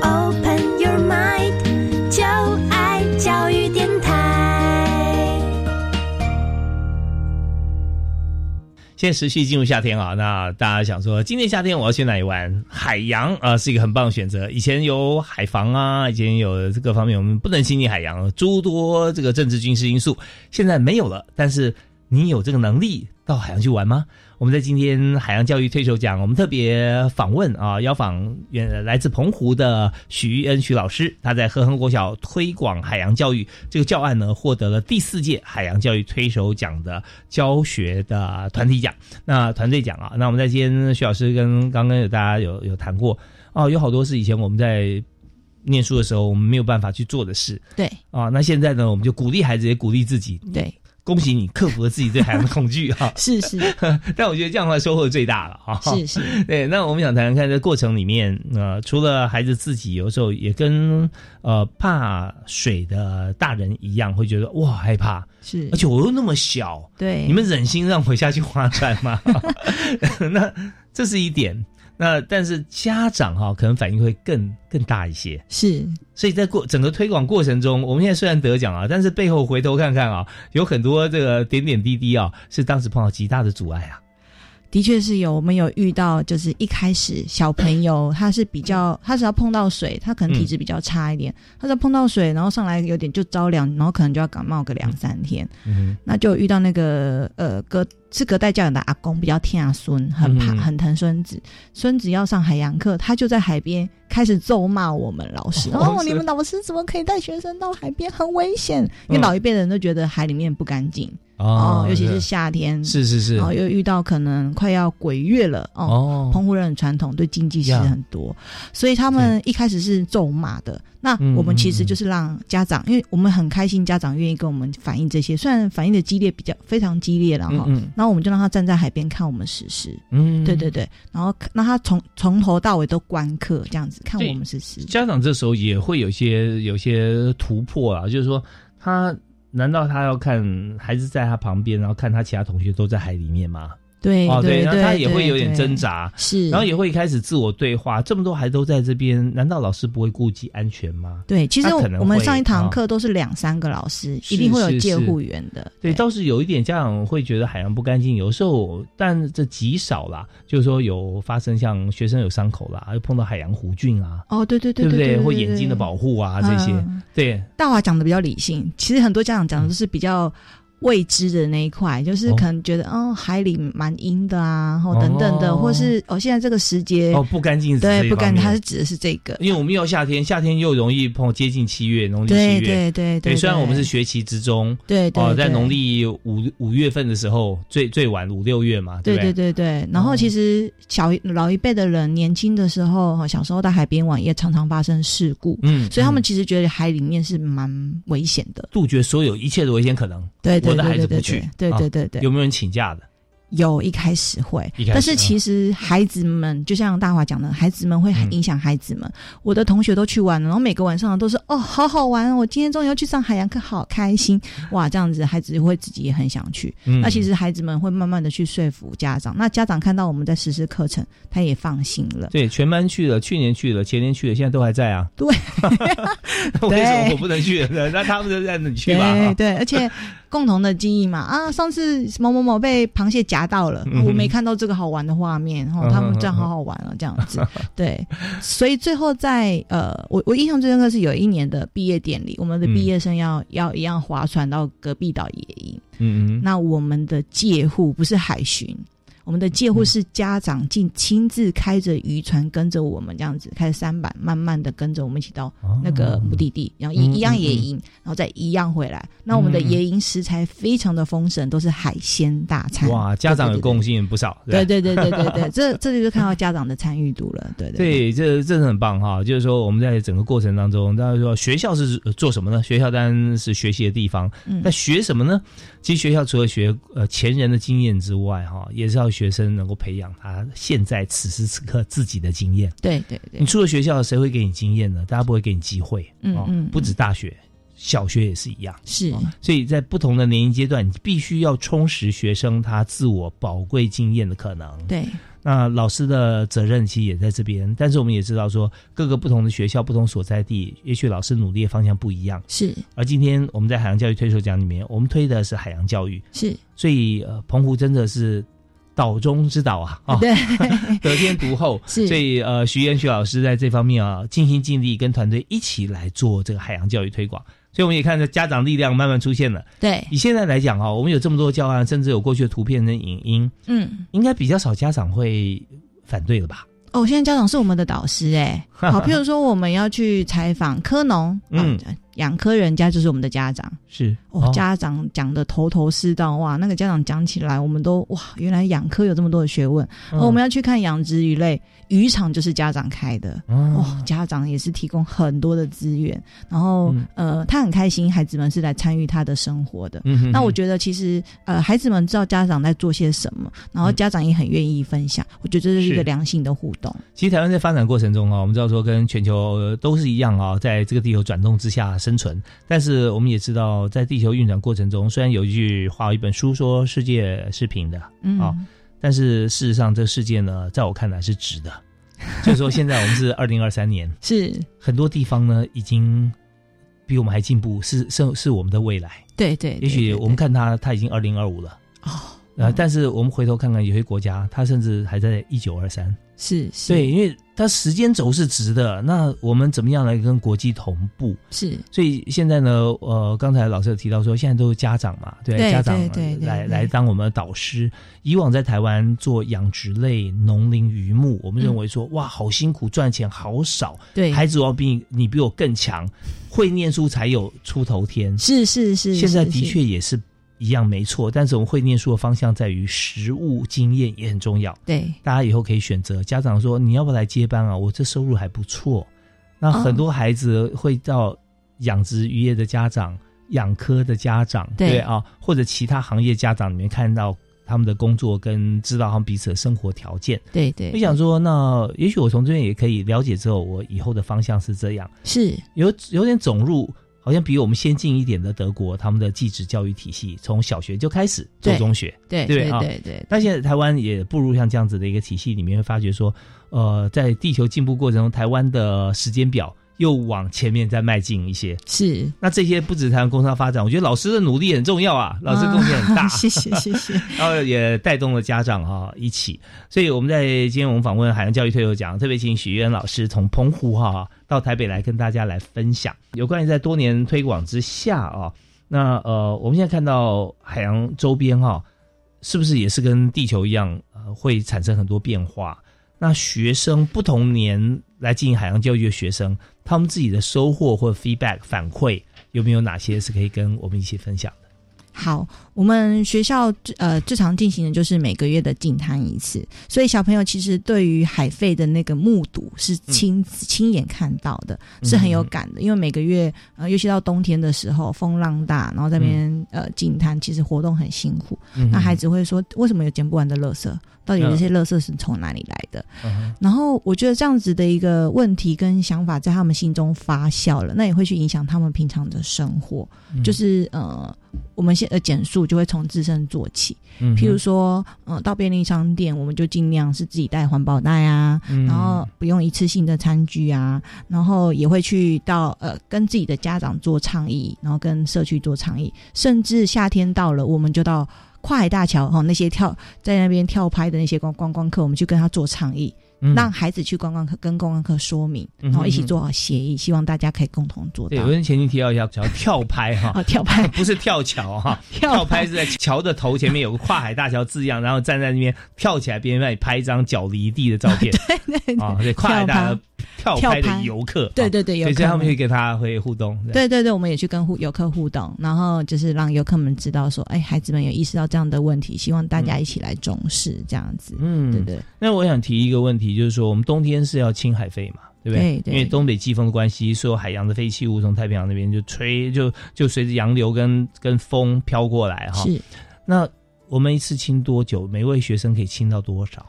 Open your mind，就爱教育电台。现在持续进入夏天啊，那大家想说，今年夏天我要去哪里玩？海洋啊、是一个很棒的选择。以前有海防啊，以前有这个方面，我们不能亲近海洋，诸多这个政治军事因素，现在没有了。但是你有这个能力到海洋去玩吗？我们在今天海洋教育推手奖，我们特别访问啊，邀访原来自澎湖的许玉恩许老师，他在和恒国小推广海洋教育这个教案呢，获得了第四届海洋教育推手奖的教学的团体奖，那团队奖啊。那我们在今天徐老师跟刚刚有大家有有谈过哦，有好多是以前我们在念书的时候我们没有办法去做的事对啊。那现在呢，我们就鼓励孩子，也鼓励自己。对，恭喜你克服了自己对海洋的恐惧 哈、是是 但我觉得这样的话收获最大了哈。是是，对，那我们想谈谈看，这过程里面，呃，除了孩子自己，有时候也跟呃怕水的大人一样，会觉得哇害怕，是而且我又那么小，对，你们忍心让我下去划船吗？那这是一点。那但是家长哈、可能反应会更更大一些，是。所以在过整个推广过程中，我们现在虽然得奖啊，但是背后回头看看啊，有很多这个点点滴滴啊，是当时碰到极大的阻碍啊。的确是有，我们有遇到，就是一开始小朋友他是比较，他只要碰到水，他可能体质比较差一点，他只要碰到水，然后上来有点就着凉，然后可能就要感冒个两三天，嗯。那就遇到那个呃隔是隔代教养的阿公比较疼孙，很怕嗯。很疼孙子，孙子要上海洋课，他就在海边开始咒骂我们老师，哦，哦你们老师怎么可以带学生到海边，很危险，因为嗯老一辈的人都觉得海里面不干净。哦哦，尤其是夏天，是是是。然后又遇到可能快要鬼月了哦。哦。澎湖人很传统，对经济其实很多，所以他们一开始是咒骂的。那嗯我们其实就是让家长，因为我们很开心，家长愿意跟我们反映这些，虽然反映的激烈比较非常激烈了哈。嗯嗯然后我们就让他站在海边看我们实施，嗯对对对，然后让他从从头到尾都观课这样子看我们实施。家长这时候也会有些有些突破啊，就是说他难道他要看孩子在他旁边，然后看他其他同学都在海里面吗？对哦，对然后他也会有点对挣扎，是，然后也会开始自我对话。这么多孩子都在这边，难道老师不会顾及安全吗？对，其实我们上一堂啊课都是两三个老师，一定会有是是戒护员的。对，倒是有一点家长会觉得海洋不干净，有时候，但这极少啦。就是说有发生像学生有伤口啦，又碰到海洋弧菌啊，哦，对对对对不对，或眼睛的保护啊这些，嗯对，大华讲的比较理性，其实很多家长讲的都是比较未知的那一块，就是可能觉得哦海里蛮阴的啊，或等等的，哦或是哦现在这个时节哦不干净对不干净，它是指的是这个。因为我们又夏天，夏天又容易碰接近七月，农历七月。对对对对虽然我们是学期之中，对对哦，在农历五五月份的时候，最最晚五六月嘛，对对对？对对，然后其实小一老一辈的人年轻的时候，小时候在海边玩也常常发生事故，嗯所以他们其实觉得海里面是蛮危险的。杜绝所有一切的危险可能。对对我的孩子不去，对啊对对对有没有人请假的？有一开始会但是其实孩子们就像大华讲的，孩子们会很影响孩子们。我的同学都去玩了，然后每个晚上都是哦，好好玩哦！我今天终于要去上海洋课，好开心哇！这样子，孩子会自己也很想去。嗯那其实孩子们会慢慢的去说服家长，那家长看到我们在实施课程，他也放心了。对，全班去了，去年去了，前年去了，现在都还在啊。对，为什么我不能去？那他们就在那里去吧。对对，而且共同的记忆嘛啊，上次某某某被螃蟹夹到了，嗯。我没看到这个好玩的画面，哦，嗯他们这样好好玩啊，这样子，对，所以最后在呃，我我印象最深刻是有一年的毕业典礼，我们的毕业生要、要一样划船到隔壁岛野营，嗯嗯，那我们的借户不是海巡。我们的介护是家长竟亲自开着渔船跟着我们这样子，开着三板，慢慢的跟着我们一起到那个目的地，然后一嗯一样野嗯营，然后再一样回来。那我们的野营食材非常的丰盛，都是海鲜大餐。哇，家长的贡献不少。对对对对对对，这这里就看到家长的参与度了。对对对，这这是很棒哈。就是说，我们在整个过程当中，大家说学校是呃做什么呢？学校当然是学习的地方。嗯那学什么呢？其实学校除了学呃前人的经验之外，哈，也是要学生能够培养他现在此时此刻自己的经验。对对对你出了学校，谁会给你经验呢？大家不会给你机会。哦嗯嗯不止大学，小学也是一样。是，所以在不同的年龄阶段，你必须要充实学生他自我宝贵经验的可能。对，那老师的责任其实也在这边，但是我们也知道说，各个不同的学校、不同所在地，也许老师努力的方向不一样。是，而今天我们在海洋教育推手奖里面，我们推的是海洋教育，是，所以呃，澎湖真的是岛中之岛啊，啊、对，得天独厚。是所以呃，徐彦徐老师在这方面啊，尽心尽力跟团队一起来做这个海洋教育推广。所以我们也看着家长力量慢慢出现了。对，以现在来讲啊，我们有这么多教案，甚至有过去的图片跟影音，嗯，应该比较少家长会反对了吧？哦，现在家长是我们的导师哎，好，譬如说我们要去采访科农，嗯嗯，养科人家就是我们的家长。是哦，家长讲的头头是道，哇，那个家长讲起来，我们都哇，原来养科有这么多的学问。嗯哦，我们要去看养殖鱼类，渔场就是家长开的，哦哦，家长也是提供很多的资源，然后、嗯呃，他很开心，孩子们是来参与他的生活的。嗯哼那我觉得其实呃，孩子们知道家长在做些什么，然后嗯家长也很愿意分享，我觉得这是一是个良性的互动。其实台湾在发展过程中啊，我们知道说跟全球呃都是一样啊，在这个地球转动之下生存。但是我们也知道，在地球运转过程中，虽然有一句话，有一本书说世界是平的，嗯啊，但是事实上这个世界呢，在我看来是直的。就是说，现在我们是二零二三年，是很多地方呢已经比我们还进步，是是是我们的未来。对对，也许我们看它，它已经二零二五了。哦，呃，但是我们回头看看有些国家，它甚至还在一九二三。是是，对，因为它时间轴是直的，那我们怎么样来跟国际同步？是，所以现在呢，呃，刚才老师有提到说，现在都是家长嘛，对，对家长对对对来对来当我们的导师。以往在台湾做养殖类、农林渔牧，我们认为说，哇，好辛苦，赚钱好少，对孩子要比你比我更强，会念书才有出头天。是是是，现在的确也是一样，没错。但是我们会念书的方向在于实物经验也很重要。对，大家以后可以选择。家长说你要不要来接班啊？我这收入还不错。那哦很多孩子会到养殖渔业的家长、养科的家长，对啊，或者其他行业家长里面看到他们的工作跟知道他们彼此的生活条件。对对，我想说，那也许我从这边也可以了解之后，我以后的方向是这样，是有有点走入好像比我们先进一点的德国，他们的继职教育体系从小学就开始做中学，对对啊对对。但现在台湾也步入像这样子的一个体系里面，会发觉说，呃，在地球进步过程中，台湾的时间表。又往前面再迈进一些，是。那这些不止台湾工商发展，我觉得老师的努力很重要啊，老师贡献很大，谢 谢谢谢，然后也带动了家长哈一起，所以我们在今天我们访问海洋教育退休奖，特别请许渊老师从澎湖哈到台北来跟大家来分享。有关于在多年推广之下啊，那呃我们现在看到海洋周边哈，是不是也是跟地球一样呃会产生很多变化？那学生不同年来进行海洋教育的学生。他们自己的收获或 feedback 反馈有没有哪些是可以跟我们一起分享的？好，我们学校呃最常进行的就是每个月的净滩一次，所以小朋友其实对于海废的那个目睹是亲亲眼看到的，是很有感的。因为每个月呃，尤其到冬天的时候，风浪大，然后在那边呃净滩其实活动很辛苦，那孩子会说为什么有捡不完的垃圾？到底这些垃圾是从哪里来的？然后我觉得这样子的一个问题跟想法在他们心中发酵了，那也会去影响他们平常的生活。就是呃，我们先呃减速就会从自身做起，譬如说，呃，到便利商店，我们就尽量是自己带环保袋啊，然后不用一次性的餐具啊，然后也会去到呃跟自己的家长做倡议，然后跟社区做倡议，甚至夏天到了，我们就到。跨海大桥哈，那些跳在那边跳拍的那些观观光客，我们去跟他做倡议，让孩子去观光客跟观光客说明，然后一起做好协议，希望大家可以共同做到。对，我跟前提提到一下，叫跳拍哈，跳拍 不是跳桥哈，跳拍是在桥的头前面有个跨海大桥字样，然后站在那边跳起来，别人帮你拍一张脚离地的照片。对对啊，对，跨海大桥。跳拍的游客，对对对，所以他们会跟他会互动。对对对，我们也去跟互游客互动，然后就是让游客们知道说，哎，孩子们有意识到这样的问题，希望大家一起来重视这样子。嗯，对对。那我想提一个问题，就是说我们冬天是要清海废嘛，对不对？因为东北季风的关系，所有海洋的废弃物从太平洋那边就吹，就就随着洋流跟跟风飘过来哈。是。那我们一次清多久？每位学生可以清到多少？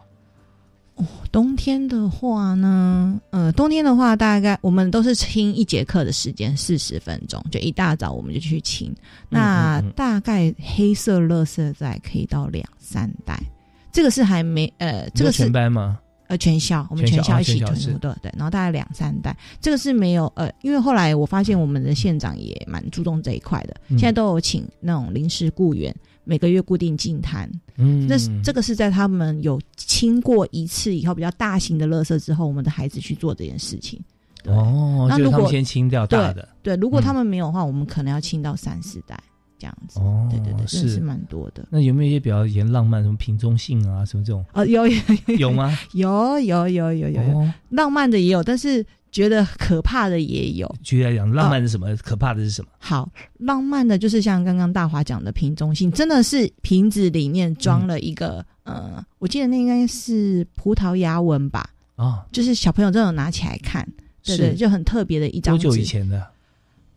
哦，冬天的话呢，呃，冬天的话，大概我们都是清一节课的时间，四十分钟，就一大早我们就去清。那大概黑色垃圾袋可以到两三袋，这个是还没呃，这个是全班吗？呃，全校，我们全校一起囤对对，然后大概两三袋，这个是没有呃，因为后来我发现我们的县长也蛮注重这一块的，现在都有请那种临时雇员。每个月固定净摊，嗯，那这个是在他们有清过一次以后比较大型的垃圾之后，我们的孩子去做这件事情。哦，那如果先清掉大的，对，如果他们没有的话，我们可能要清到三四代这样子。哦，对对对，是是蛮多的。那有没有一些比较严浪漫，什么瓶中信啊，什么这种？哦，有有有吗？有有有有有有，浪漫的也有，但是。觉得可怕的也有，举例来讲，浪漫是什么？可怕的是什么？好，浪漫的就是像刚刚大华讲的瓶中信，真的是瓶子里面装了一个，呃，我记得那应该是葡萄牙文吧？啊，就是小朋友这种拿起来看，对对，就很特别的一张。多久以前的？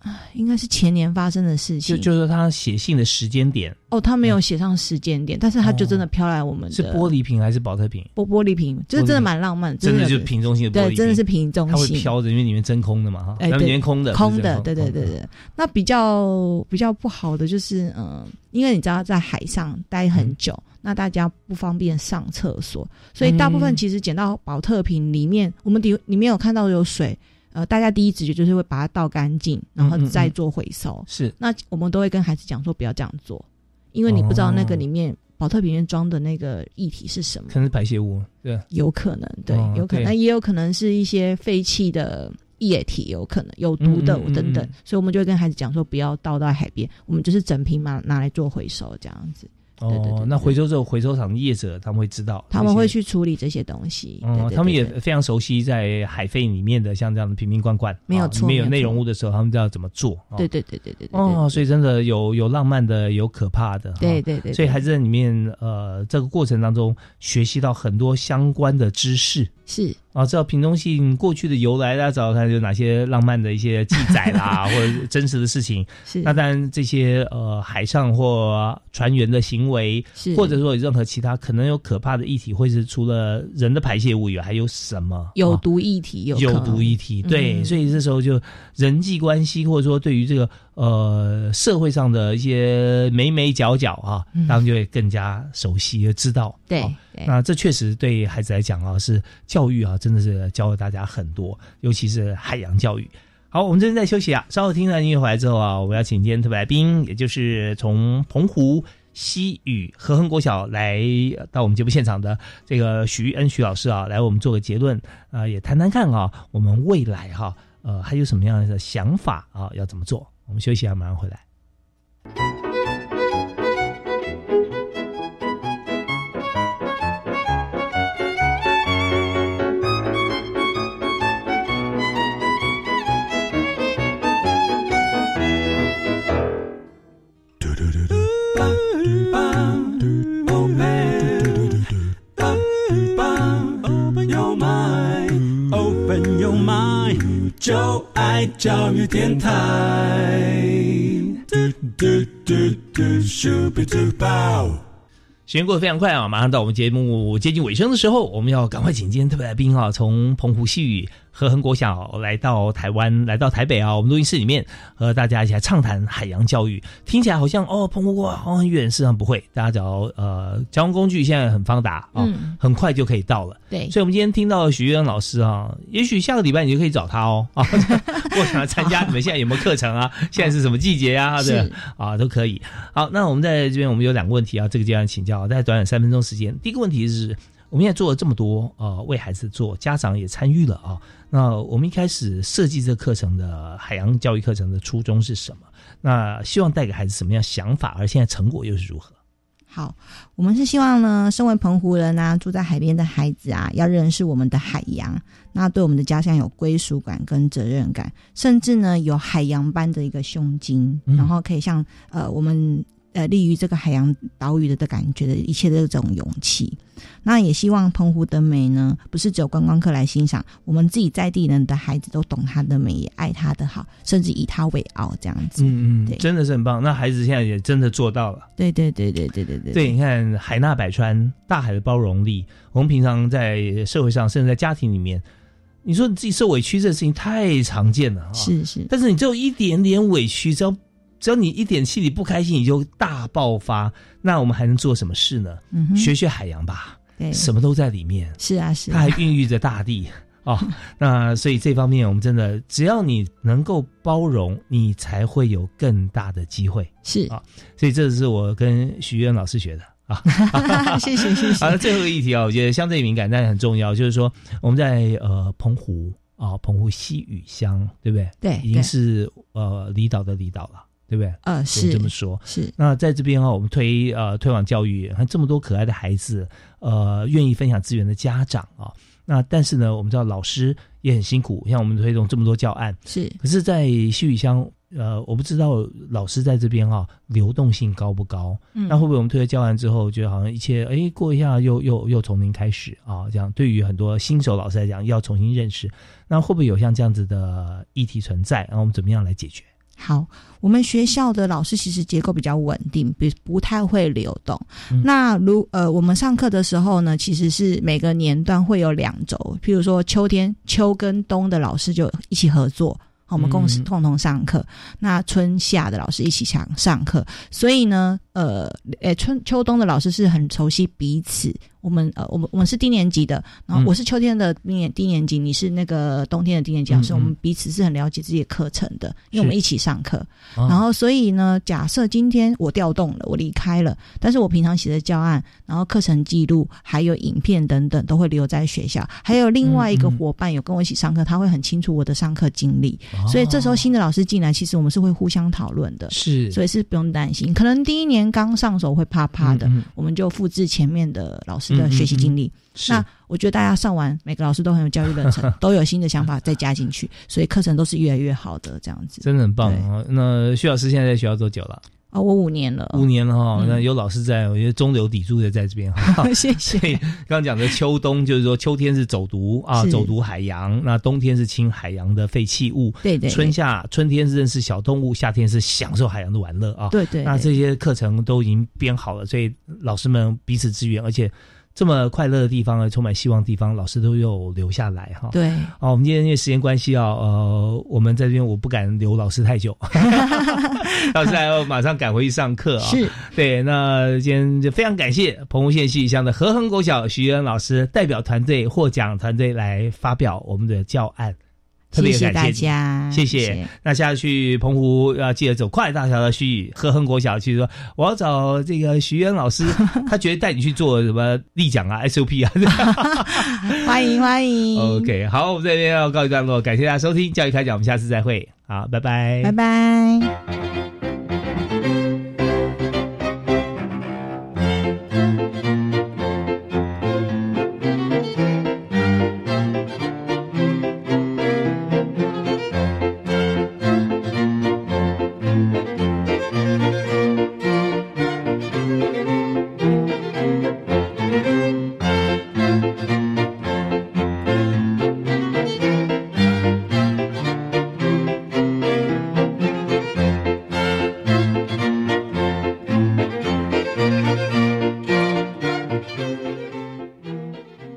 啊，应该是前年发生的事情。就就是他写信的时间点哦，他没有写上时间点，但是他就真的飘来我们的。是玻璃瓶还是保特瓶？玻玻璃瓶，就是真的蛮浪漫，真的就是瓶中心的玻璃对，真的是瓶中心。它会飘着，因为里面真空的嘛，哈，里面空的，空的，对对对对。那比较比较不好的就是，嗯，因为你知道在海上待很久，那大家不方便上厕所，所以大部分其实捡到保特瓶里面，我们里里面有看到有水。呃，大家第一直觉就是会把它倒干净，然后再做回收。是，那我们都会跟孩子讲说不要这样做，因为你不知道那个里面保特瓶里面装的那个液体是什么，可能是排泄物，对，有可能，对，有可能，也有可能是一些废弃的液体，有可能有毒的等等，所以我们就会跟孩子讲说不要倒到海边，我们就是整瓶嘛拿来做回收这样子。哦，那回收之后，回收厂业者他们会知道，他们会去处理这些东西。哦，他们也非常熟悉在海废里面的像这样的瓶瓶罐罐，没有错，没有内容物的时候，他们知道怎么做。对对对对对。哦，所以真的有有浪漫的，有可怕的。对对对。所以还是在里面，呃，这个过程当中学习到很多相关的知识。是。啊，知道屏东信过去的由来，大家找找看有哪些浪漫的一些记载啦，或者真实的事情。是那当然这些呃海上或船员的行为，是或者说有任何其他可能有可怕的议题，或是除了人的排泄物以外，还有什么有啊毒议题，有毒议题，对，嗯所以这时候就人际关系，或者说对于这个呃社会上的一些眉眉角角啊，嗯当然就会更加熟悉，知道。对那这确实对孩子来讲啊，是教育啊，真的是教了大家很多，尤其是海洋教育。好，我们这边在休息啊，稍后听完音乐回来之后啊，我要请今天特别来宾，也就是从澎湖西屿和恒国小来到我们节目现场的这个徐恩徐老师啊，来我们做个结论啊、也谈谈看啊，我们未来哈、呃还有什么样的想法啊，要怎么做？我们休息一下，马上回来。就爱教育电台。时间过得非常快啊，马上到我们节目接近尾声的时候，我们要赶快请今天特别来宾啊，从澎湖西屿和恒国小来到台湾，来到台北啊，我们录音室里面和大家一起来畅谈海洋教育。听起来好像哦，澎湖哇，好像很远，事实上不会，大家只要呃，交通工具现在很发达啊，嗯很快就可以到了。对所以我们今天听到许玉恩老师啊，也许下个礼拜你就可以找他哦啊，我想要参加你们现在有没有课程啊？现在是什么季节啊？对是啊，都可以。好，那我们在这边我们有两个问题啊，这个阶段请教，在短短三分钟时间。第一个问题是，我们现在做了这么多呃，为孩子做，家长也参与了啊。那我们一开始设计这个课程的海洋教育课程的初衷是什么？那希望带给孩子什么样想法？而现在成果又是如何？好，我们是希望呢，身为澎湖人啊，住在海边的孩子啊，要认识我们的海洋，那对我们的家乡有归属感跟责任感，甚至呢有海洋般的一个胸襟，嗯然后可以像呃我们呃立于这个海洋岛屿的的感觉的一切的这种勇气。那也希望澎湖的美呢，不是只有观光客来欣赏，我们自己在地人的孩子都懂它的美，也爱它的好，甚至以它为傲这样子。嗯嗯，对，真的是很棒。那孩子现在也真的做到了。对对对对对对对,对，你看海纳百川，大海的包容力，我们平常在社会上，甚至在家庭里面。你说你自己受委屈这事情太常见了，是是，但是你只有一点点委屈，只要只要你一点气你不开心，你就大爆发，那我们还能做什么事呢？嗯哼学学海洋吧，对什么都在里面。是啊是啊，它还孕育着大地 哦。那所以这方面，我们真的只要你能够包容，你才会有更大的机会。是啊，所以这是我跟徐渊老师学的。啊，谢谢谢谢好，那最后一个议题啊，我觉得相对敏感，但是很重要，就是说我们在呃澎湖啊，澎湖西屿乡，对不对？对已经是呃离岛的离岛了，对不对？呃是这么说。是那在这边啊，我们推呃推广教育，看这么多可爱的孩子，呃，愿意分享资源的家长啊，那但是呢，我们知道老师也很辛苦，像我们推动这么多教案，是，可是，在西语乡，呃，我不知道老师在这边哦，流动性高不高？嗯那会不会我们推了教案之后，觉得好像一切哎过一下又又又从零开始啊？这样对于很多新手老师来讲，要重新认识，那会不会有像这样子的议题存在？然后我们怎么样来解决？好，我们学校的老师其实结构比较稳定，不不太会流动。嗯那如呃，我们上课的时候呢，其实是每个年段会有两周，譬如说秋天秋跟冬的老师就一起合作。我们共共同上课，那春夏的老师一起上上课，所以呢，呃，诶，春秋冬的老师是很熟悉彼此。我们呃，我们我们是低年级的，然后嗯我是秋天的低年低年级，你是那个冬天的低年级老师，嗯嗯我们彼此是很了解自己的课程的，因为我们一起上课。哦然后，所以呢，假设今天我调动了，我离开了，但是我平常写的教案，然后课程记录，还有影片等等，都会留在学校。还有另外一个伙伴有跟我一起上课，他会很清楚我的上课经历，所以这时候新的老师进来，其实我们是会互相讨论的，是所以是不用担心。可能第一年刚上手会怕怕的，嗯嗯我们就复制前面的老师的学习经历。那我觉得大家上完，每个老师都很有教育热忱，都有新的想法再加进去，所以课程都是越来越好的这样子。真的很棒啊！那徐老师现在在学校多久了？哦，我五年了，五年了哈。那有老师在，我觉得中流砥柱的在这边哈。谢谢。刚刚讲的秋冬，就是说秋天是走读啊，走读海洋；那冬天是清海洋的废弃物。对对。春夏春天是认识小动物，夏天是享受海洋的玩乐啊。对对。那这些课程都已经编好了，所以老师们彼此支援，而且。这么快乐的地方啊，充满希望的地方，老师都有留下来哈。对，哦，我们今天因为时间关系啊，呃，我们在这边我不敢留老师太久，老师还要马上赶回去上课啊。是，对，那今天就非常感谢澎湖县戏乡的和恒国小徐恩老师代表团队获奖团队来发表我们的教案。特别感谢大家，谢谢。那下次去澎湖要记得走快大桥的徐和恒国小，去说我要找这个徐渊老师，他觉得带你去做什么立奖啊、SOP 啊，欢迎欢迎。OK，好，我们这边要告一段落，感谢大家收听教育开讲，我们下次再会，好，拜拜，拜拜。